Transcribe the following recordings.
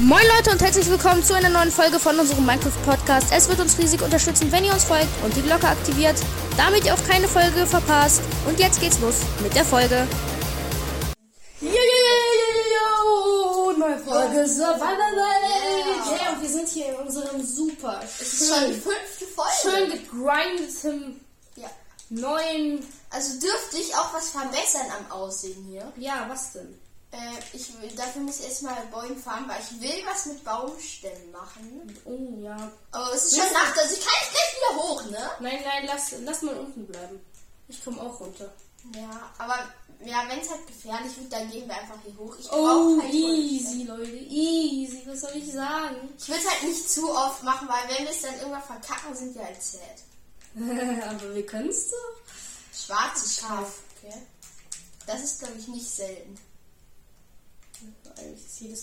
Moin Leute und herzlich willkommen zu einer neuen Folge von unserem Minecraft Podcast. Es wird uns riesig unterstützen, wenn ihr uns folgt und die Glocke aktiviert, damit ihr auch keine Folge verpasst. Und jetzt geht's los mit der Folge. Ja, ja, ja, ja, ja, neue Folge Survival Ja. Ja, und wir sind hier in unserem super Es ist schon die schön, fünfte Folge. schön gegrindeten Ja. neuen. Also dürfte ich auch was verbessern am Aussehen hier. Ja, was denn? Äh, ich will, dafür muss ich erstmal Bäume farmen, weil ich will was mit Baumstämmen machen. Oh ja. Aber es ist schon Nacht, also ich kann jetzt gleich wieder hoch, ne? Nein, nein, lass, lass mal unten bleiben. Ich komme auch runter. Ja, aber ja, wenn es halt gefährlich wird, dann gehen wir einfach hier hoch. Ich Oh, halt easy, Leute. Easy. Was soll ich sagen? Ich will es halt nicht zu oft machen, weil wenn wir es dann irgendwann verkacken, sind wir halt sad. Aber wir können es doch. Schwarzes Schaf, okay. Das ist, glaube ich, nicht selten.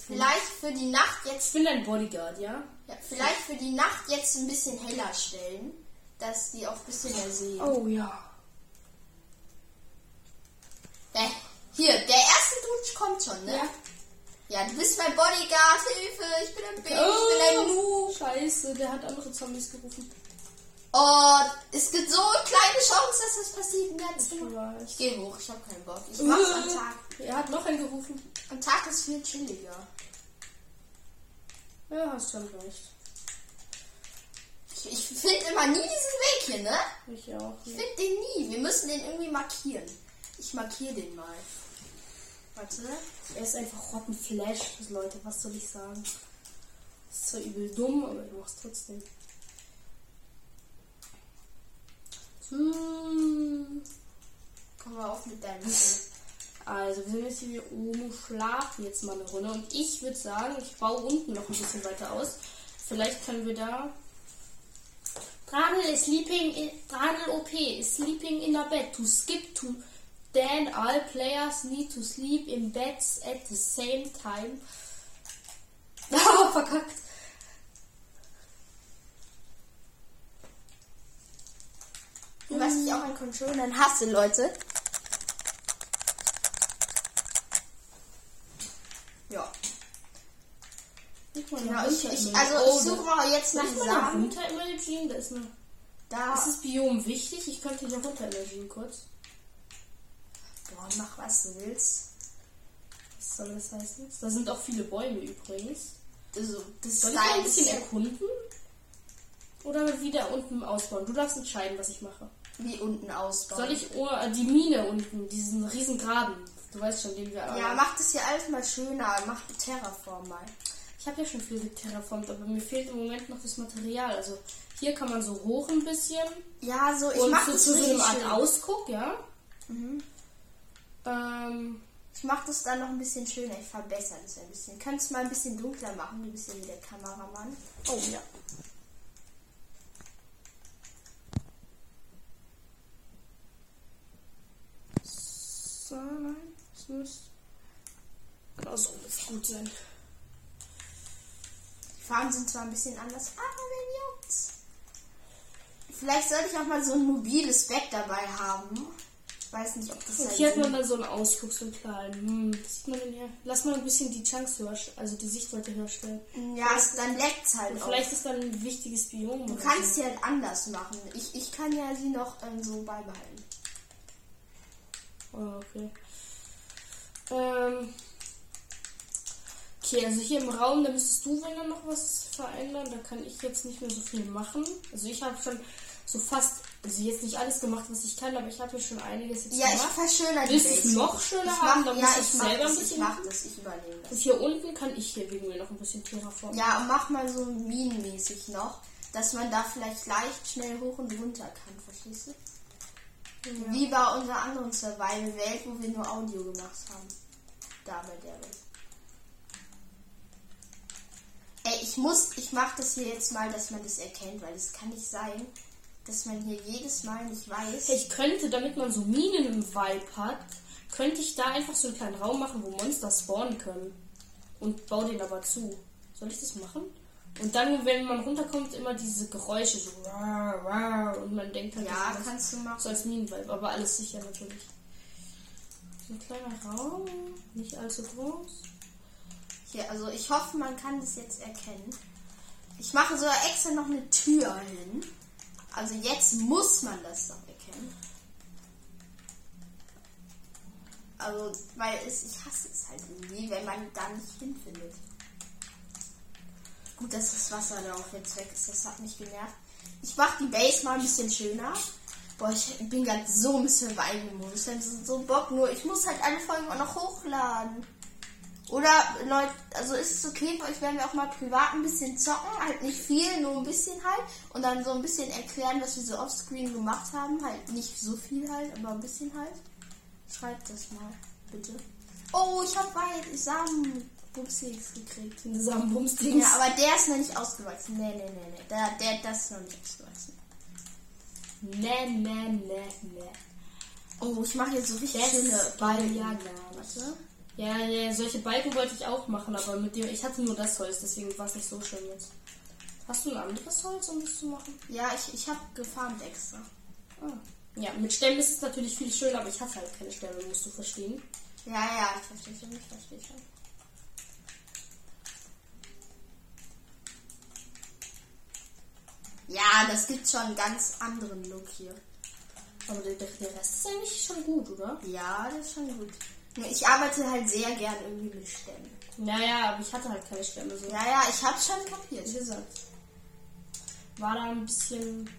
Vielleicht für die Nacht Ich jetzt bin dein Bodyguard, ja? Ja, vielleicht für die Nacht jetzt ein bisschen heller stellen, dass die auch ein bisschen mehr sehen. Oh ja. Äh, hier, der erste Dude kommt schon, ne? Ja. Ja, du bist mein Bodyguard, Hilfe, ich bin ein Baby, ich bin ein. Oh, Scheiße, der hat andere Zombies gerufen. Oh, es gibt so eine kleine Chance, dass das passiert ganz Ich. Ich geh hoch, ich hab keinen Bock. Ich mach's am Tag. Er hat noch einen gerufen. Am Tag ist viel chilliger. Ja, hast schon recht. Ich, ich finde immer nie diesen Weg hier, ne? Ich auch. Ich finde den nie. Wir müssen den irgendwie markieren. Ich markiere den mal. Warte. Er ist einfach Rottenflash, Leute. Was soll ich sagen? Ist zwar übel dumm, aber du machst trotzdem. Hm. Komm mal auf mit deinem Also, wir jetzt hier oben, schlafen jetzt mal eine Runde. Und ich würde sagen, ich baue unten noch ein bisschen weiter aus. Vielleicht können wir da. Dranel is sleeping in, Dranel OP is sleeping in a bed. To skip to then all players need to sleep in beds at the same time. Ah, verkackt. Was ich auch an Controllern hasse, Leute. Ja. Mal Genau, ich, ich, also Oh, ich suche da- mal jetzt die eine Samen. Runter-Emoji? Da ist eine. Da. Ist das Biom wichtig? Ich könnte hier runter-Emoji kurz. Boah, mach was du willst. Was soll das heißen? Da sind auch viele Bäume übrigens. Also, das Soll ich ein bisschen erkunden? Oder wieder unten ausbauen? Du darfst entscheiden, was ich mache. wie unten ausbauen. Soll ich oh, die Mine unten, diesen riesen Graben, du weißt schon, den wir Ja, mach das hier alles mal schöner. Mach Terraform mal. Ich habe ja schon viel geterraformt, aber mir fehlt im Moment noch das Material. Also hier kann man so hoch ein bisschen Ja, so, ich und mach so das zu so einem Art schön. Ausguck, ja. Ähm, Ich mach das dann noch ein bisschen schöner. Ich verbessere das ein bisschen. Kannst mal ein bisschen dunkler machen, du bist ja wie der Kameramann. oh ja. So, nein, das müsste. Genau so müsste gut sein. Farben sind zwar ein bisschen anders, aber wen juckt's? Vielleicht sollte ich auch mal so ein mobiles Bett dabei haben. Ich weiß nicht, ob das Und halt hier hat Sinn- man dann so einen Ausguck, so kleinen. Hm, sieht man denn hier? Lass mal ein bisschen die Chance höher, also die Sichtweite höher stellen. Ja, es, dann leckt's halt Und auch. vielleicht ist dann ein wichtiges Biom. Du kannst sie halt anders machen. Ich, ich kann ja sie noch ähm, so beibehalten. Oh, okay. Ähm. Okay, also hier im Raum, da müsstest du, wenn dann noch was verändern. Da kann ich jetzt nicht mehr so viel machen. Also ich habe schon so fast, also jetzt nicht alles gemacht, was ich kann, aber ich habe schon einiges jetzt Ja, ich gemacht. verschönere die Willst du es noch schöner ich haben? Mach, Dann ja, muss ich ich ein das, ich mach das, ich übernehme das. Und hier unten kann ich hier wegen mir noch ein bisschen Terraform. Ja, und mach mal so minenmäßig noch, dass man da vielleicht leicht schnell hoch und runter kann, verstehst du? Wie bei unserer anderen Survival-Welt, wo wir nur Audio gemacht haben. Da bei der Welt. Ey, ich muss, ich mach das hier jetzt mal, dass man das erkennt, weil es kann nicht sein, dass man hier jedes Mal nicht weiß. Ich könnte, damit man so Minen im Vibe hat, könnte ich da einfach so einen kleinen Raum machen, wo Monster spawnen können. Und baue den aber zu. Soll ich das machen? Und dann, wenn man runterkommt, immer diese Geräusche so rar, rar, und man denkt halt, ja, das kannst du machen. so als Minenvibe, aber alles sicher natürlich. So ein kleiner Raum, nicht allzu groß. Hier, also ich hoffe, man kann das jetzt erkennen. Ich mache sogar extra noch eine Tür hin. Also jetzt muss man das doch erkennen. Also, weil es, ich hasse es halt irgendwie, wenn man da nicht hinfindet. Gut, dass das Wasser da auch jetzt weg ist, das hat mich genervt. Ich mache die Base mal ein bisschen schöner. Boah, ich bin gerade so ein bisschen Weinemodus. Das ist so Bock, nur ich muss halt alle Folgen auch noch hochladen. Oder Leute, also ist es okay für euch, wenn wir auch mal privat ein bisschen zocken, halt nicht viel, nur ein bisschen halt und dann so ein bisschen erklären, was wir so offscreen gemacht haben, halt nicht so viel halt, aber ein bisschen halt. Schreibt das mal, bitte. Oh, ich habe weit Samenbumstings gekriegt. Samenbumstings. Ja, aber der ist noch nicht ausgewachsen. Nee, nee, nee, nee. Der, der, das ist noch nicht ausgewachsen. Nee, nee, nee, nee. Oh, ich mache jetzt so richtig Das schöne war Balken. Ja. Ja, solche Balken wollte ich auch machen, aber mit dem, ich hatte nur das Holz, deswegen war es nicht so schön jetzt. Hast du ein anderes Holz, um das zu machen? Ja, ich, ich habe gefarmt extra. Ah. Ja, mit Stämmen ist es natürlich viel schöner, aber ich hatte halt keine Stämme, musst du verstehen. Ja, ja, ich verstehe schon, ich verstehe schon. Ja, das gibt schon einen ganz anderen Look hier. Aber der, der der Rest ist eigentlich schon gut, oder? Ja, das ist schon gut. Ich arbeite halt sehr gern irgendwie mit Stämmen. Naja, aber ich hatte halt keine Stämme so. Ja, ja, ich hab's schon kapiert. Wie gesagt. War da ein bisschen.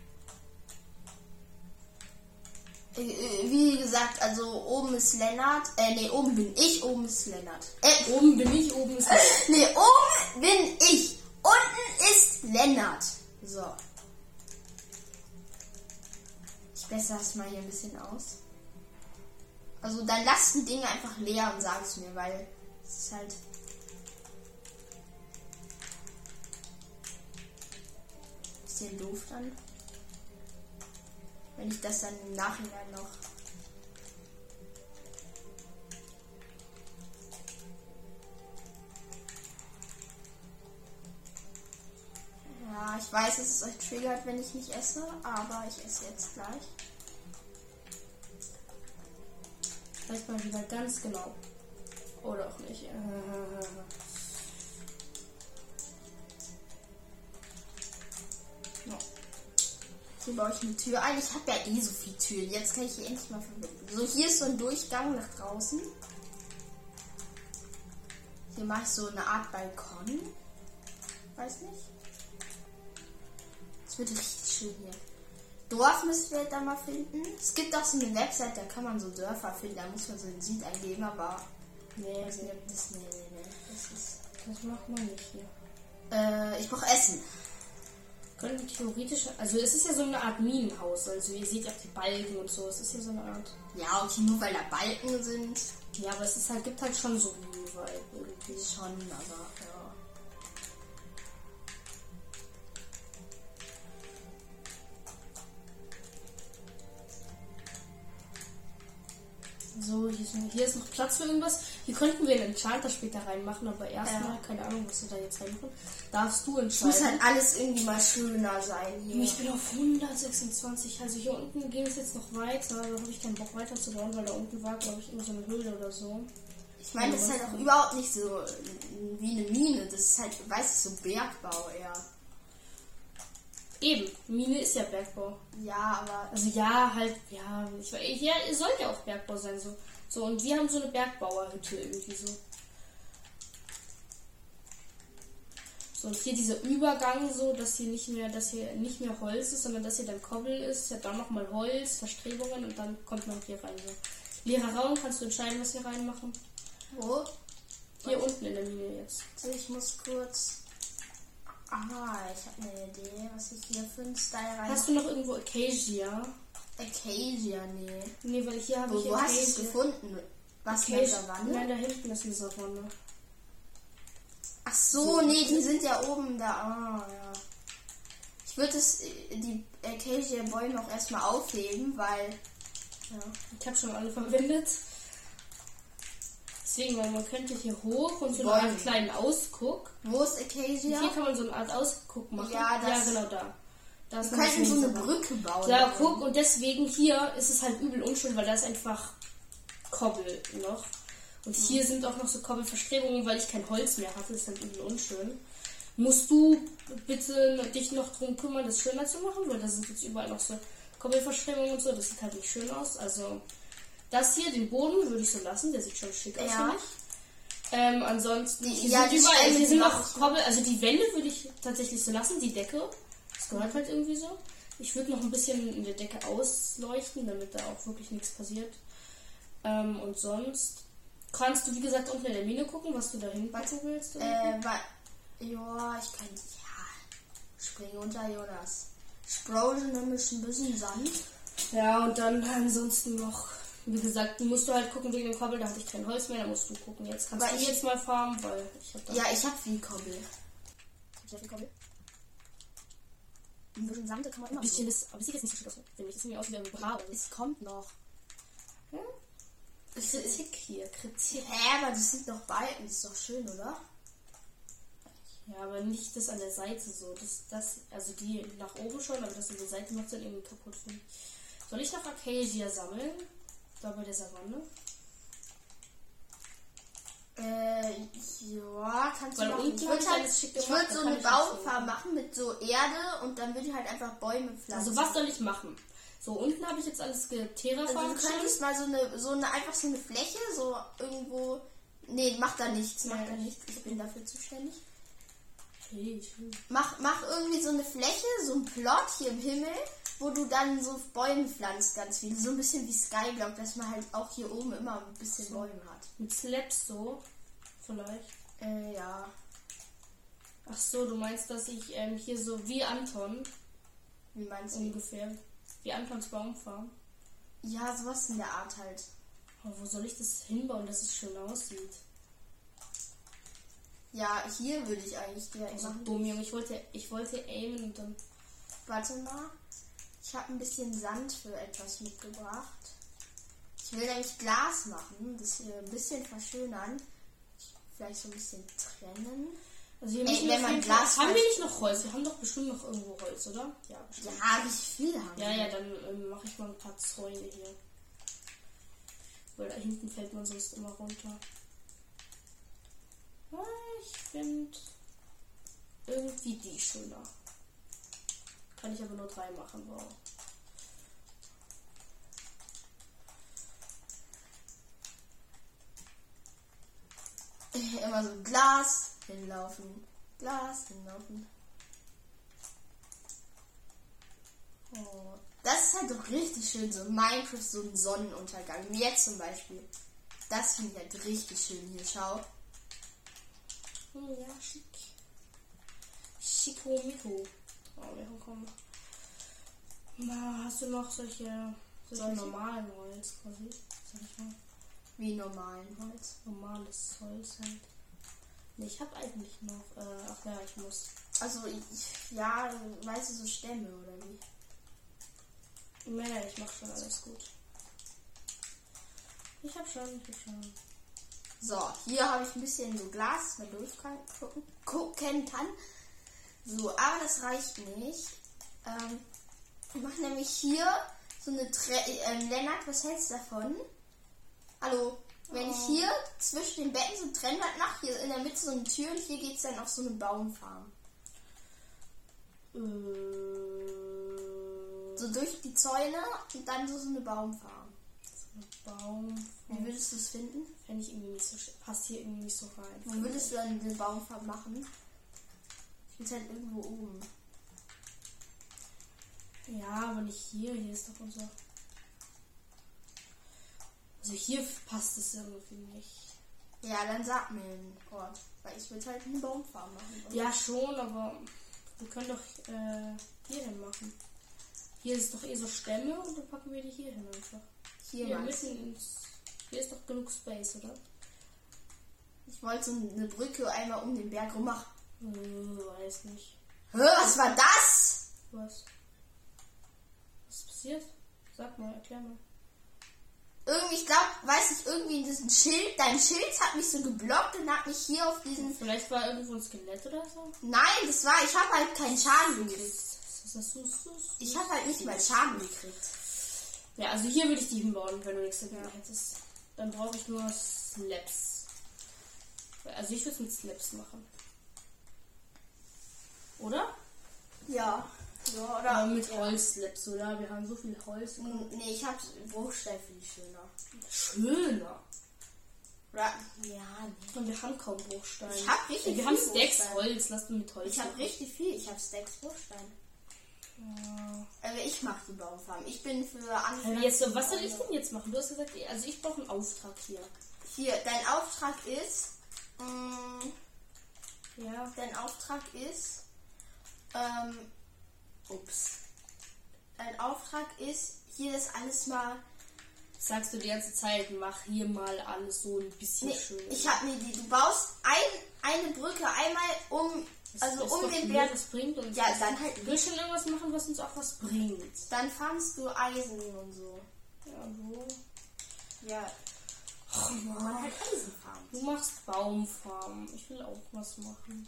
Äh, äh, Wie gesagt, also oben ist Lennart. Äh, nee, oben bin ich, oben ist Lennart. Äh, Oben bin ich, oben ist. nee, oben bin ich. Unten ist Lennart. So. Ich bessere es mal hier ein bisschen aus. Also dann lasst die Dinge einfach leer und sagt es mir, weil es ist halt. Bisschen doof dann. Wenn ich das dann im Nachhinein noch. Ja, ich weiß, dass es euch triggert, wenn ich nicht esse, aber ich esse jetzt gleich. Weiß mal wieder ganz genau. Oder auch nicht. Ja. Hier baue ich eine Tür ein. Ich habe ja eh so viele Türen. Jetzt kann ich hier endlich mal verbinden. So, hier ist so ein Durchgang nach draußen. Hier mache ich so eine Art Balkon. Weiß nicht. Es wird richtig schön hier. Dorf müssen wir da mal finden. Es gibt auch so eine Website, da kann man so Dörfer finden. Da muss man so ein Seed eingeben, aber. Nee, Das, nee, nee, nee, nee. Das ist. das macht man nicht hier. Äh, ich brauche Essen. Können wir theoretisch. Also, es ist ja so eine Art Minenhaus. Also, ihr seht ja auch die Balken und so. Es ist ja so eine Art. Ja, okay, nur weil da Balken sind. Ja, aber es ist halt, gibt halt schon so Minen-Vibe irgendwie. Schon, aber ja. So, hier ist, hier ist noch Platz für irgendwas. Hier könnten wir einen Enchanter später reinmachen, aber erstmal, Ja. keine Ahnung, was wir da jetzt reinmachen. Darfst du Es muss entscheiden. halt alles irgendwie mal schöner sein hier. Ich bin auf 126. Also hier unten ging es jetzt noch weiter. Da habe ich keinen Bock weiter zu bauen, weil da unten war, glaube ich, immer so eine Höhle oder so. Ich meine, das ist halt auch überhaupt nicht so wie eine Mine. Das ist halt, weiß ich, so Bergbau eher. Eben, Mine ist ja Bergbau. Ja, aber Also ja, halt, ja, ich, ja, es soll ja auch Bergbau sein, so. So, und wir haben so eine Bergbauerhütte irgendwie so. So, und hier dieser Übergang so, dass hier nicht mehr, dass hier nicht mehr Holz ist, sondern dass hier dann Kobbel ist, ja dann nochmal Holz, Verstrebungen und dann kommt man hier rein. So. Leerer Raum, kannst du entscheiden, was wir reinmachen. wo? Hier unten in der Mine jetzt. Also ich muss kurz. Ah, ich habe eine Idee, was ich hier für einen Style rein. Hast du noch irgendwo Acacia? Acacia, nee. Nee, weil hier habe ich wo hast du es Acacia. gefunden? Was in Acacia. der Wanne? Nein, da hinten ist eine Savanne. Ach so, nee, die sind ja oben da. Ah, ja. Ich würde es, äh, die Acacia-Bäume auch erstmal aufheben, weil. Ja. Ich habe schon alle verwendet. Deswegen, weil man könnte hier hoch und so eine Bäume. Art kleinen Ausguck. Wo ist Acacia? Hier kann man so eine Art Ausguck machen. Ja, das- ja genau da. Da Wir könnten so eine. Brücke bauen. Ja, guck, und deswegen hier ist es halt übel unschön, weil da ist einfach Kobbel noch. Und hier sind auch noch so Koppelverstrebungen, weil ich kein Holz mehr hatte. Das ist dann irgendwie unschön. Musst du bitte dich noch drum kümmern, das schöner zu machen, weil da sind jetzt überall noch so Koppelverstrebungen und so. Das sieht halt nicht schön aus. Also das hier, den Boden, würde ich so lassen. Der sieht schon schick aus, Ja. Ähm, ansonsten, Die- hier ja, sind die überall, hier sind noch. Koppel, also die Wände würde ich tatsächlich so lassen, die Decke. Das gehört halt irgendwie so. Ich würde noch ein bisschen in der Decke ausleuchten, damit da auch wirklich nichts passiert. Ähm, und sonst kannst du, wie gesagt, unten in der Mine gucken, was du da hinpacken willst. Äh. Ja, ich kann. Ja. Spring unter Jonas. Sprogen nämlich ein bisschen Sand. Ja, und dann ansonsten noch, wie gesagt, musst du halt gucken wegen dem Koppel, da hatte ich kein Holz mehr, da musst du gucken. Jetzt kannst Aber du jetzt mal farmen, weil ich habe da. Ja, ich hab viel Kobbel. Ich hab viel Kobbel. Ein bisschen Sand kann man immer. ein bisschen ist, aber es sieht jetzt nicht so schick aus, finde ich. Das sieht mir aus wie ein Bra oder so. Es kommt noch. Ja? Kritik hier, Kritik. Hä, aber das sind doch Balken. Das ist doch schön, oder? Ja, aber nicht das an der Seite so. Das, das, also die nach oben schon, aber das an der Seite macht dann irgendwie kaputt. finde ich. Soll ich noch Acacia sammeln? Bei der Savanne? Äh, ja, kannst Weil du machen. Ich würde halt, ich würd so eine Baumfarm machen mit so Erde und dann würde ich halt einfach Bäume pflanzen. Also was soll ich machen? So, unten habe ich jetzt alles Also geterraformt. du könntest mal so eine, so eine, einfach so eine Fläche, so irgendwo. Nee, mach da nichts, mach da ich- nichts. Ich bin dafür zuständig. Schön. Mach, mach irgendwie so eine Fläche, so ein Plot hier im Himmel, wo du dann so Bäume pflanzt, ganz viel. So ein bisschen wie Skyblock, dass man halt auch hier oben immer ein bisschen Bäume hat. Mit Slabs so, vielleicht. Äh, ja. Ach so, du meinst, dass ich ähm, hier so wie Anton Wie meinst du? ungefähr, wie Antons Baumfarm. Ja, sowas in der Art halt. Aber wo soll ich das hinbauen, dass es schön aussieht? Ja, hier würde ich eigentlich Also machen. dumm, Junge. Ich wollte, ich wollte aimen und dann. Warte mal. Ich habe ein bisschen Sand für etwas mitgebracht. Ich will nämlich Glas machen, das hier ein bisschen verschönern. Vielleicht so ein bisschen trennen. Also hier Ey, müssen wir wenn man Glas Haben wir nicht noch Holz? Wir haben doch bestimmt noch irgendwo Holz, oder? Ja, bestimmt. Ja, wie viel haben Ja, wir? ja, dann ähm, mache ich mal ein paar Zäune hier. Weil da hinten fällt man sonst immer runter. Ah, Ich finde irgendwie die schöner. Kann ich aber nur drei machen, wow. Immer so Glas hinlaufen. Glas hinlaufen. Oh, das ist halt doch richtig schön, so Minecraft, so ein Sonnenuntergang. Wie jetzt zum Beispiel. Das finde ich halt richtig schön hier, schau. Ja, schick. Schicko Miko. Oh, wir kommen. Na, hast du noch solche, solche normalen Holz quasi? Sag ich mal. Wie normalen Holz. Normales Holz halt. Nee, ich habe eigentlich noch. Äh, ach ja, ich muss. Also, ich, ja, weißt du, so Stämme oder wie? Nee, ich mach schon alles gut. Ich hab schon, ich hab schon. So, hier habe ich ein bisschen so Glas, kann, gucken, gucken kann. So, aber das reicht nicht. Ähm, ich mache nämlich hier so eine Tre ähm, Lennart, was hältst du davon? Hallo, wenn ich hier zwischen den Betten so ein Trennwand mache, hier in der Mitte so eine Tür und hier geht es dann auf so eine Baumfarm. Äh, So durch die Zäune und dann so, so eine Baumfarm. so ein Baum. Wie würdest du es finden? Fände ich irgendwie nicht so. Passt hier irgendwie nicht so rein. Wo würdest du dann eine Baumfarm machen? Ich bin halt irgendwo oben. Ja, aber nicht hier. Hier ist doch unser. Also hier passt es irgendwie nicht. Ja, dann sag mir einen Ort. Weil ich würde halt eine Baumfarm machen. Und Ja, schon, aber wir können doch äh, hier hin machen. Hier ist doch eh so Stämme und dann packen wir die hier hin einfach. hier Hier mitten ins. Hier ist doch genug Space, oder? Ich wollte so eine Brücke einmal um den Berg rum machen. Äh, weiß nicht. Hä, was war das? Was? Was ist passiert? Sag mal, erklär mal. Irgendwie, ich glaube, weiß ich, irgendwie in diesem Schild, dein Schild hat mich so geblockt und hat mich hier auf diesen... Vielleicht war irgendwo ein Skelett oder so? Nein, das war, ich habe halt keinen Schaden gekriegt. Ich habe halt nicht mal Schaden gekriegt. Ja, also hier würde ich die hinbauen, wenn du nichts dagegen hättest. Dann brauche ich nur. Slaps. Also ich würde es mit Slaps machen. Oder? Ja. So, Oder oder? mit Holzslaps, oder? Wir haben so viel Holz. Mm, Nee, ich hab Bruchstein ich schöner. Schöner. Ja, nee. Und wir haben kaum Bruchstein. Ich hab richtig Ja, Wir viel haben Stacks Bruchstein. Holz. Lass du mit Holz Ich habe machen. richtig viel. Ich habe Stacks Bruchstein. Ja. Also ich mache die Baumfarm. Ich bin für Anfänger. Jetzt, so, was soll ich denn jetzt machen? Du hast gesagt, also ich brauche einen Auftrag hier. Hier, dein Auftrag ist. mm, Ja. dein Auftrag ist. Ähm, ups. Dein Auftrag ist, hier das alles mal. Sagst du die ganze Zeit, mach hier mal alles so ein bisschen Nee, schön. ich habe eine Idee. Du baust ein, eine Brücke einmal um. Das Also um den Berg. Das bringt uns. Ja, dann halt will schon irgendwas machen, was uns auch was bringt. Dann farmst du Eisen und so. Ja, wo? Ja. Oh, Man halt Eisen farmt. Du machst Baumfarmen. Ich will auch was machen.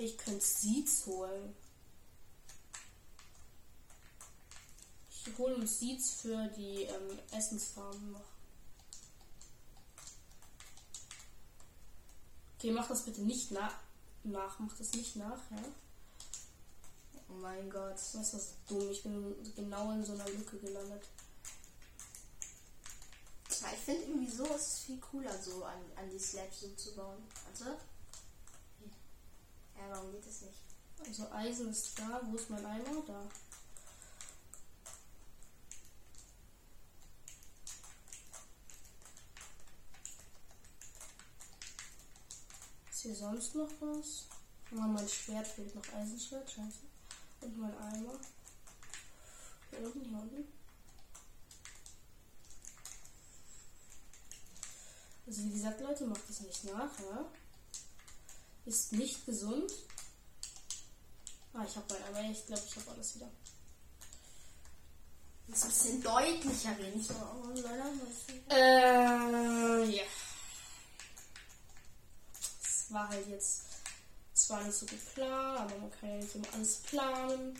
Ich könnte Seeds holen. Ich hole uns Seeds für die ähm, Essensfarmen noch. Okay, mach das bitte nicht na nach. Mach das nicht nach, ja? Oh mein Gott. Das ist das dumm. Ich bin genau in so einer Lücke gelandet. Ich finde irgendwie so ist es viel cooler, so an, an die Slabs so zu bauen. Warte. Ja, warum geht es nicht? Also Eisen ist da. Wo ist mein Eimer? Da. Ist hier sonst noch was? Oh, mein Schwert fehlt noch. Eisenschwert, scheiße. Und mein Eimer. Hier unten, hier unten. Also wie gesagt, Leute, macht das nicht nach, ja? Ist nicht gesund. Ah, ich habe mein Eimer. Ich glaube, ich habe alles wieder. Muss ein bisschen deutlicher reden. Nicht so, was- Äh, ja. Es war halt jetzt zwar nicht so gut klar, aber man kann ja nicht immer alles planen.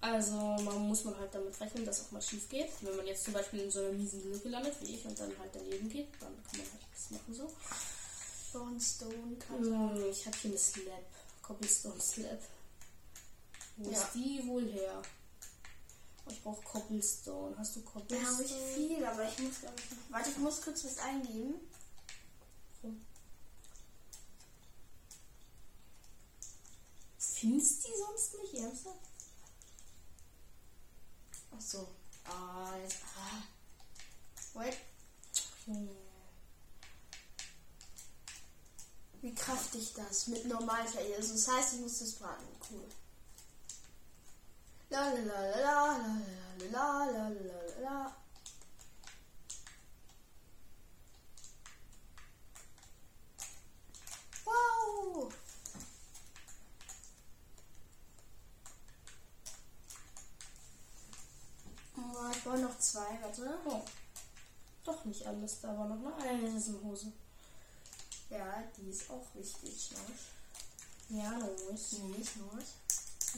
Also man muss man halt damit rechnen, dass auch mal schief geht. Wenn man jetzt zum Beispiel in so einer miesen Lücke landet wie ich und dann halt daneben geht, dann kann man halt nichts machen so. Stone, Stone, Cutter. Hm, ich habe hier eine Slab. Cobblestone Slab. Wo Ja. ist die wohl her? Oh, ich brauche Cobblestone. Hast du Da Cobblestone? habe ich viel, aber ich muss, glaube ich, noch. Warte, ich muss kurz was eingeben. Findest die sonst nicht ernsthaft? Ach so. Ah, jetzt. Ah. Wait. Hm. Wie kraftig das mit Normalfeld. Also das heißt, ich muss das braten. Cool. La la la la la la la la la la. Wow! Oh, ich brauche noch zwei, warte. Oh. Doch nicht alles, da war noch eine Eisenhose. Ja, die ist auch wichtig, Schnorch. Ja, los. Nee, nicht Schnorch.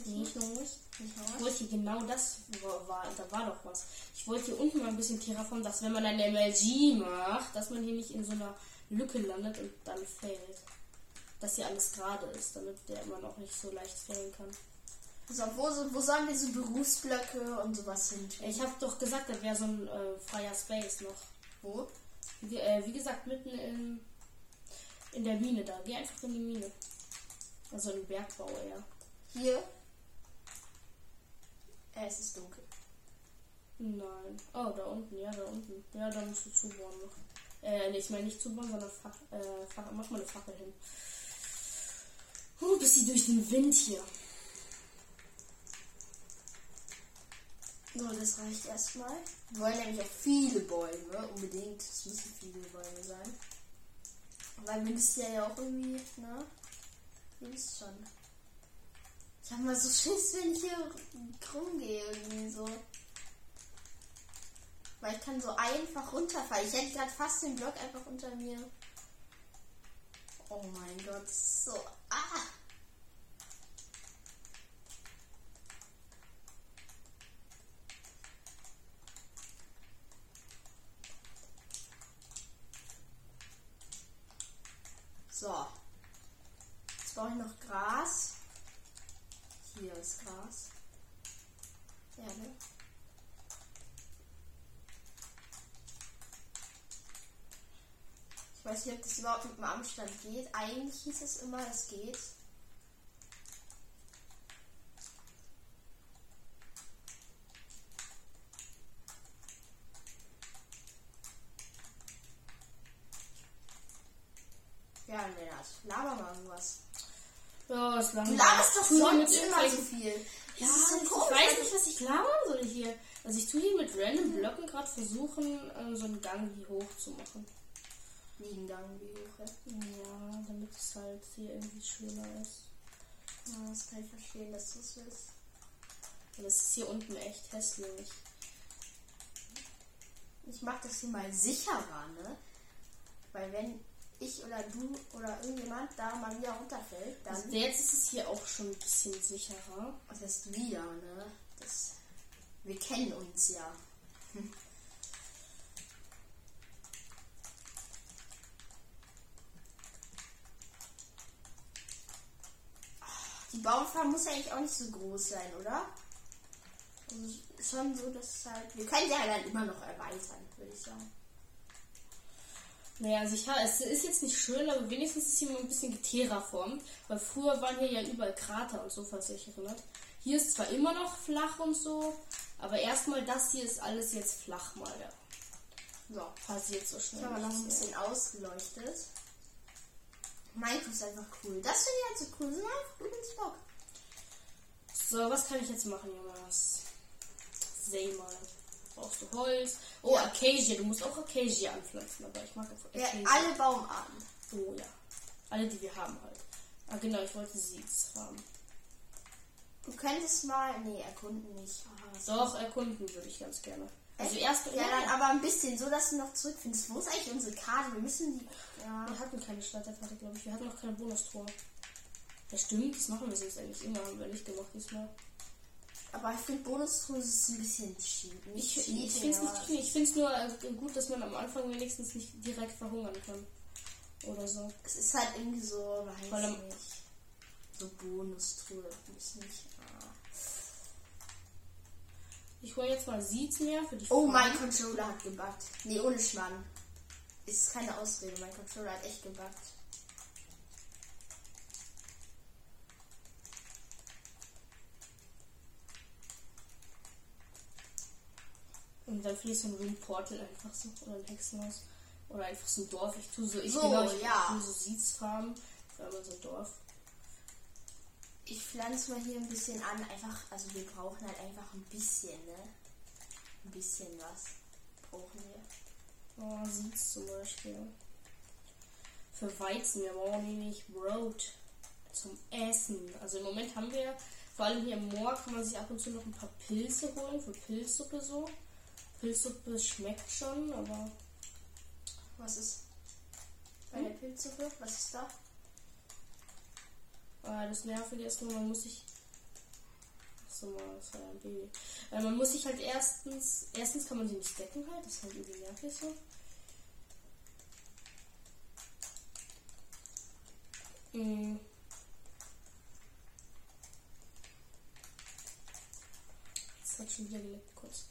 Nicht los. Nicht Ich Schnorch. wollte hier genau das war, war, da war doch was. Ich wollte hier unten mal ein bisschen Terraform, dass wenn man ein MLG macht, dass man hier nicht in so einer Lücke landet und dann fällt. Dass hier alles gerade ist, damit der man auch nicht so leicht fällen kann. So, wo, wo sollen so Berufsblöcke und sowas hin? Ich habe doch gesagt, da wäre so ein äh, freier Space noch. Wo? Wie, äh, wie gesagt, mitten in, in der Mine da. Geh einfach in die Mine. Also im Bergbau eher. Hier. Äh, es ist dunkel. Nein. Oh, da unten, ja, da unten. Ja, da musst du zubauen noch. Äh, ich meine nicht zubauen, sondern Fach, äh, Fach, mach mal eine Fackel hin. Oh, bis sie durch den Wind hier. So, das reicht erstmal. Wir wollen nämlich auch viele Bäume. Unbedingt. Es müssen viele Bäume sein. Weil müssen ja, ja auch irgendwie, ne? Ihr wisst schon. Ich habe mal so Schiss, wenn ich hier rumgehe irgendwie so. Weil ich kann so einfach runterfallen. Ich hätte gerade fast den Block einfach unter mir. Oh mein Gott, so. Ah! So. Jetzt brauche ich noch Gras. Hier ist Gras. Erde. Ich weiß nicht, ob das überhaupt mit dem Abstand geht. Eigentlich hieß es immer, es geht. Ja, Lennart, laber mal irgendwas. Ja, es Du laberst doch sonst immer so viel. Ja, Das so ich komisch, weiß weil- nicht, was ich labern soll hier. Also ich tue hier mit random Blöcken gerade versuchen, äh, so einen Gang hier hoch zu machen. Liegen dann wie hoch. ja. Ja, damit es halt hier irgendwie schöner ist. Ja, das kann ich verstehen, dass du es willst. Das ist hier unten echt hässlich. Ich mag das hier mal sicherer, ne? Weil wenn ich oder du oder irgendjemand da mal wieder runterfällt, dann. Also jetzt ist es hier auch schon ein bisschen sicherer. Was heißt wieder, ne? Das, wir kennen uns ja. Die Baumfarm muss ja eigentlich auch nicht so groß sein, oder? Also schon so, dass es halt. Wir können ja dann immer noch erweitern, würde ich sagen. Naja, also ich es ist jetzt nicht schön, aber wenigstens ist hier mal ein bisschen geterraformt. Weil früher waren hier ja überall Krater und so, falls ihr euch erinnert. Hier ist zwar immer noch flach und so, aber erstmal das hier ist alles jetzt flach mal. Ja. So. Passiert so schnell. Haben wir noch ein bisschen ausgeleuchtet. Minecraft ist einfach cool. Das finde ich halt so cool. So einfach übelst Bock. So, was kann ich jetzt machen, Jonas? Seh mal. Brauchst du Holz? Oh, Ja. Acacia. Du musst auch Acacia anpflanzen, aber ich mag einfach Ja, Acacia. alle Baumarten. Oh ja. Alle, die wir haben halt. Ah, genau, ich wollte Seeds haben. Du könntest mal. Nee, erkunden nicht. Aha, Doch, erkunden würde ich ganz gerne. Also erst Ja, dann aber ein bisschen, so dass du noch zurückfindest. Wo ist eigentlich unsere Karte? Wir müssen die. Ja. Wir hatten keine Starterkarte, glaube ich. Wir hatten noch keine Bonustor. Ja, stimmt. Das machen wir sonst eigentlich immer. Haben wir nicht gemacht diesmal. Aber ich finde Bonustruhe ist ein bisschen cheap. Ich, ich cheap, finde es nicht cheating. Ich finde es nur äh, gut, dass man am Anfang wenigstens nicht direkt verhungern kann. Oder so. Es ist halt irgendwie so, weiß Weil nicht. So Bonustruhe. Ist nicht. Ah. Ich hole jetzt mal Seeds mehr für die Oh, Farm. mein Controller hat gebuggt. Nee, ohne Schmarrn. Ist keine Ausrede. Mein Controller hat echt gebuggt. Und dann fließt so ein Ring Portal einfach so. Oder ein Hexenhaus. Oder einfach so ein Dorf. Ich tue so, ich, So, genau, ich ja. tue so Seeds farmen. Für einmal so ein Dorf. Ich pflanze mal hier ein bisschen an. Einfach, also wir brauchen halt einfach ein bisschen, ne? Ein bisschen was brauchen wir. Oh, Seeds zum Beispiel. Für Weizen, wir brauchen nämlich Brot zum Essen. Also im Moment haben wir, vor allem hier im Moor, kann man sich ab und zu noch ein paar Pilze holen, für Pilzsuppe so. Pilzsuppe schmeckt schon, aber Was ist bei der Pilzsuppe? Was ist da? äh, das Nervige ist nur, man muss sich. Achso, mal, das war ein Baby. Äh, man muss sich halt erstens, erstens kann man sie nicht decken halt, das ist halt irgendwie nervig so. Mm. Das hat schon wieder geleckt kurz.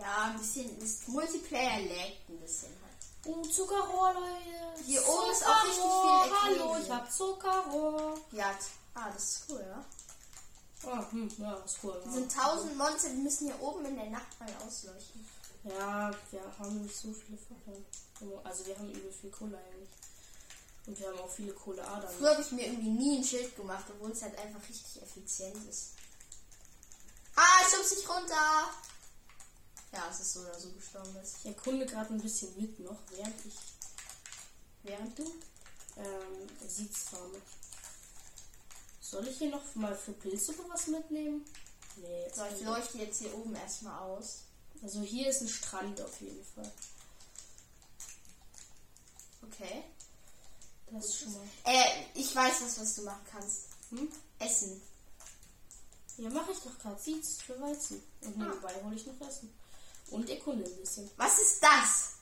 Ja, ein bisschen. Das Multiplayer laggt ein bisschen halt. Oh, Zuckerrohr, Leute. Hier oben ist auch richtig viel Zuckerrohr. Hallo, ich hab Zuckerrohr. Ja, ah, das ist cool, ja. Ah, hm, ja, ist cool. Es sind tausend Monster, die müssen hier oben in der Nacht mal ausleuchten. Ja, wir haben nicht so viele Fackeln. Also wir haben übel viel Kohle eigentlich. Und wir haben auch viele Kohleadern. Früher habe ich mir irgendwie nie ein Schild gemacht, obwohl es halt einfach richtig effizient ist. Ah, ich schub's nicht runter! Ja, es ist so oder so gestorben ist. Ich erkunde gerade ein bisschen mit noch, während ich Während du? ähm, Seeds farme. Soll ich hier noch mal für Pilzsuppe was mitnehmen? Nee, jetzt So, ich leuchte jetzt hier oben erstmal aus. Also hier ist ein Strand auf jeden Fall. Okay. Das ist schon mal. Äh, ich weiß was, was du machen kannst. Hm? Essen. Ja, mache ich doch gerade Seeds für Weizen. Und nebenbei hole ich noch Essen. Und erkunde ein bisschen. Was ist das?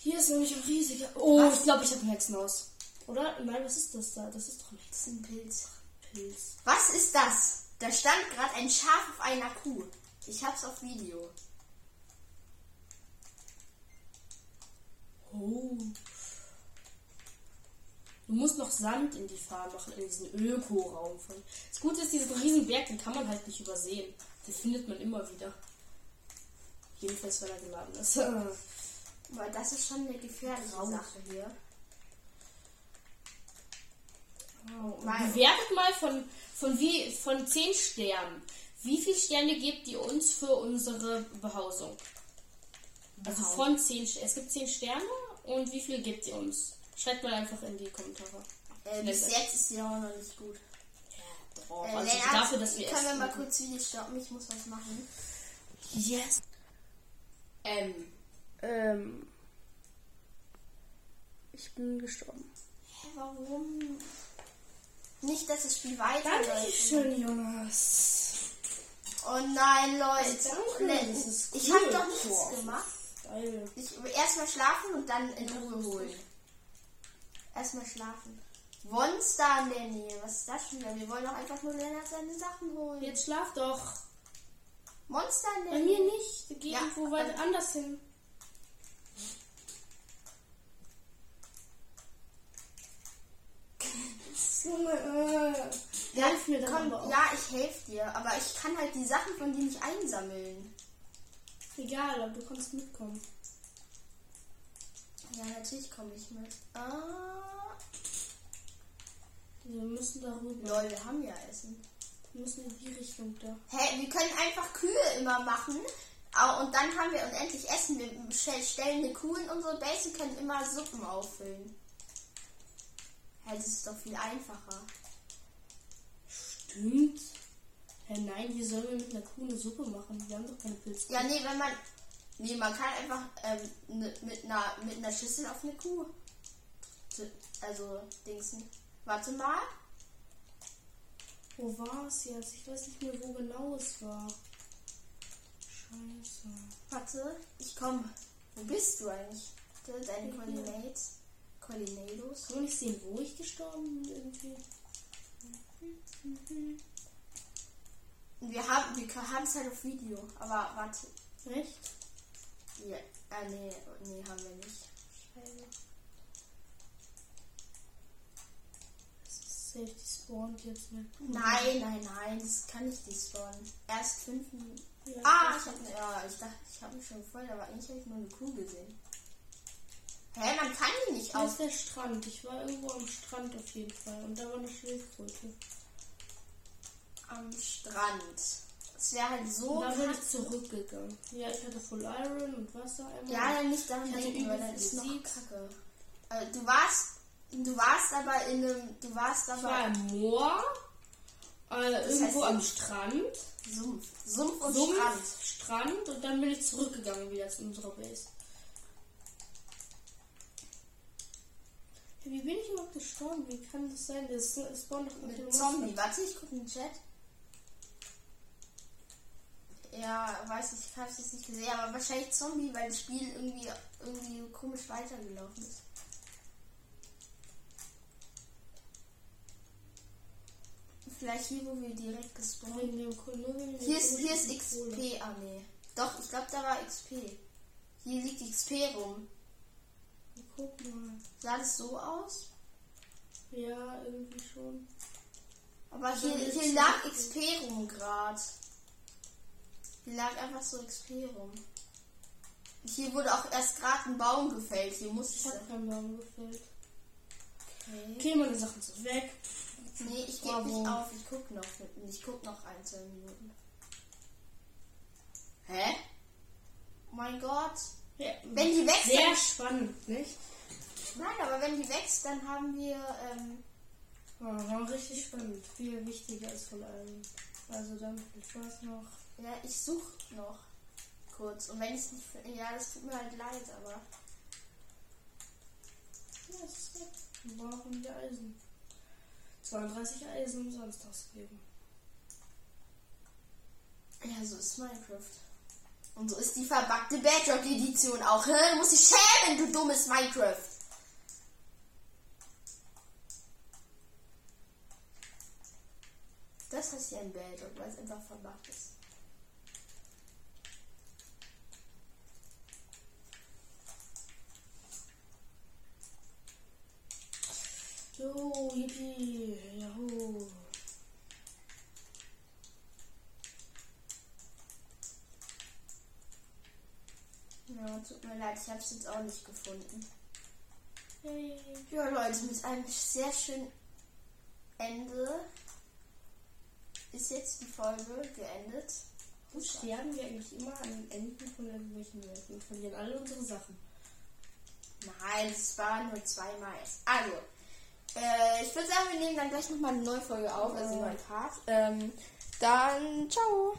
Hier ist nämlich ein riesiger. Oh, Was? ich glaube, ich habe ein Hexenhaus. Oder? Nein, was ist das da? Das ist doch ein ein Pilz. Hexenpilz. Was ist das? Da stand gerade ein Schaf auf einer Kuh. Ich hab's auf Video. Oh. Du musst noch Sand in die Farbe machen, in diesen Öko-Raum. Das Gute ist, diesen riesen Berg, den kann man halt nicht übersehen. Den findet man immer wieder. Jedenfalls, wenn er geladen ist. Aber das ist schon eine gefährliche Rauch. Sache hier. Mein- Bewertet mal von, von, wie, von 10 Sternen. Wie viele Sterne gebt ihr uns für unsere Behausung? Also von 10 Sternen. Es gibt 10 Sterne und wie viel gebt ihr uns? Schreibt mal einfach in die Kommentare. Äh, bis jetzt ist die auch noch nicht gut. Ja, doch. Äh, also Lennart, dafür, dass wir können wir mal kurz Video stoppen? Ich muss was machen. Yes. Ähm. Ähm. Ich bin gestorben. Hä, warum? Nicht, dass das Spiel weiterläuft. Dankeschön, Jonas. Oh nein, Leute. Danke, Ne, das ist ich cool. habe doch nichts Boah. gemacht. Geil. Ich erstmal schlafen und dann in Ruhe holen. Erstmal schlafen. Monster in der Nähe. Was ist das schon wieder? Wir wollen doch einfach nur Lennart seine Sachen holen. Jetzt schlaf doch. Monster in der Bei mir nicht. Geh Ja, irgendwo weit dann- anders hin. Junge, äh. Ja, Hilf mir dann komm, ja, ich helfe dir. Aber ich kann halt die Sachen von dir nicht einsammeln. Egal, aber du kannst mitkommen. Ja, natürlich komme ich mit. Ah. Wir müssen da rüber. Lol, wir haben ja Essen. Wir müssen in die Richtung da. Hä, wir können einfach Kühe immer machen. Und dann haben wir unendlich Essen. Wir stell- stellen eine Kuh in unsere Base und können immer Suppen auffüllen. Hä, das ist doch viel einfacher. Stimmt. Hä, nein, wie sollen wir mit einer Kuh eine Suppe machen? Wir haben doch keine Pilze. Ja, nee, wenn man. Nee, man kann einfach ähm, ne, mit, einer, mit einer Schüssel auf eine Kuh. Also, Dingsen. Warte mal. Wo war es jetzt? Ich weiß nicht mehr, wo genau es war. Scheiße. Warte, ich komm. Wo bist du eigentlich? Deine. Coordinates. Coordinados. Kann man nicht sehen, wo ich gestorben bin irgendwie? Wir haben wir haben es halt auf Video. Aber warte. Echt? Ja, ah, nee, nee, haben wir nicht. Scheiße. Das ist safe, die spawnt jetzt mit. Nein, nein, nein, das kann nicht despawnen. Erst fünf Minuten. Ja, Ah, das ich hab, ja, ich dachte, ich habe mich schon gefreut, aber eigentlich habe ich nur eine Kuh gesehen. Hä, man kann die nicht auf. der Strand. Ich war irgendwo am Strand auf jeden Fall. Und da war eine Schildkröte. Am Strand. Es wäre halt so. Da bin ich zurückgegangen. Ja, ich hatte Full Iron und Wasser einmal. Ja, dann nicht daran Ich hatte denken, weil dann ist noch kacke. Äh, du warst. Du warst aber in einem. Du warst Ich war aber. im Moor. Äh, irgendwo heißt- am Strand. Sumpf. Sumpf und Sumpf, Strand. Strand. Und dann bin ich zurückgegangen wieder zu unserer Base. Wie bin ich überhaupt gestorben? Wie kann das sein? Das spawnt doch Mit dem Zombie. Warte, ich gucke in den Chat. Ja, weiß nicht, ich habe es jetzt nicht gesehen, aber wahrscheinlich Zombie, weil das Spiel irgendwie, irgendwie komisch weitergelaufen ist. Vielleicht hier, wo wir direkt gespawnt dem Hier ist, hier ist. XP, ah nee. Doch, ich glaube, da war XP. Hier liegt XP rum. Guck mal. Sah das so aus? Ja, irgendwie schon. Aber hier, hier lag XP rum grad. Hier lag einfach so XP rum. Hier wurde auch erst gerade ein Baum gefällt. Hier Ich musste hab keinen Baum gefällt. Okay. Okay, meine Sachen sind weg. Nee, ich gebe nicht auf. Ich guck noch. Ich guck noch ein, zwei Minuten. Hä? Oh mein Gott. Ja, Wenn die wächst, sehr dann, spannend, nicht? Nein, aber wenn die wächst, dann haben wir. Ähm, war richtig spannend. Viel wichtiger ist von allem. Also dann viel Spaß noch. ja, ich suche noch kurz. Und wenn ich es nicht. Ja, das tut mir halt leid, aber. Ja, es ist weg. Wir brauchen wir Eisen. 32 Eisen umsonst ausgeben. Ja, so ist Minecraft. Und so ist die verbackte Bedrock-Edition auch. Hä? Du musst dich schämen, du dummes Minecraft. Das heißt ja ein Bedrock, weil es einfach verbackt ist. So, yippie, juhu. Ja, tut mir leid, ich habe es jetzt auch nicht gefunden. Yay. Ja, Leute, mit einem sehr schönen Ende ist jetzt die Folge geendet. Und sterben wir eigentlich immer an den Enden von irgendwelchen Welten und verlieren alle unsere Sachen. Nein, es war nur zweimal. Also, äh, ich würde sagen, wir nehmen dann gleich nochmal eine neue Folge auf, also einen neuen Part. Ähm, dann, ciao.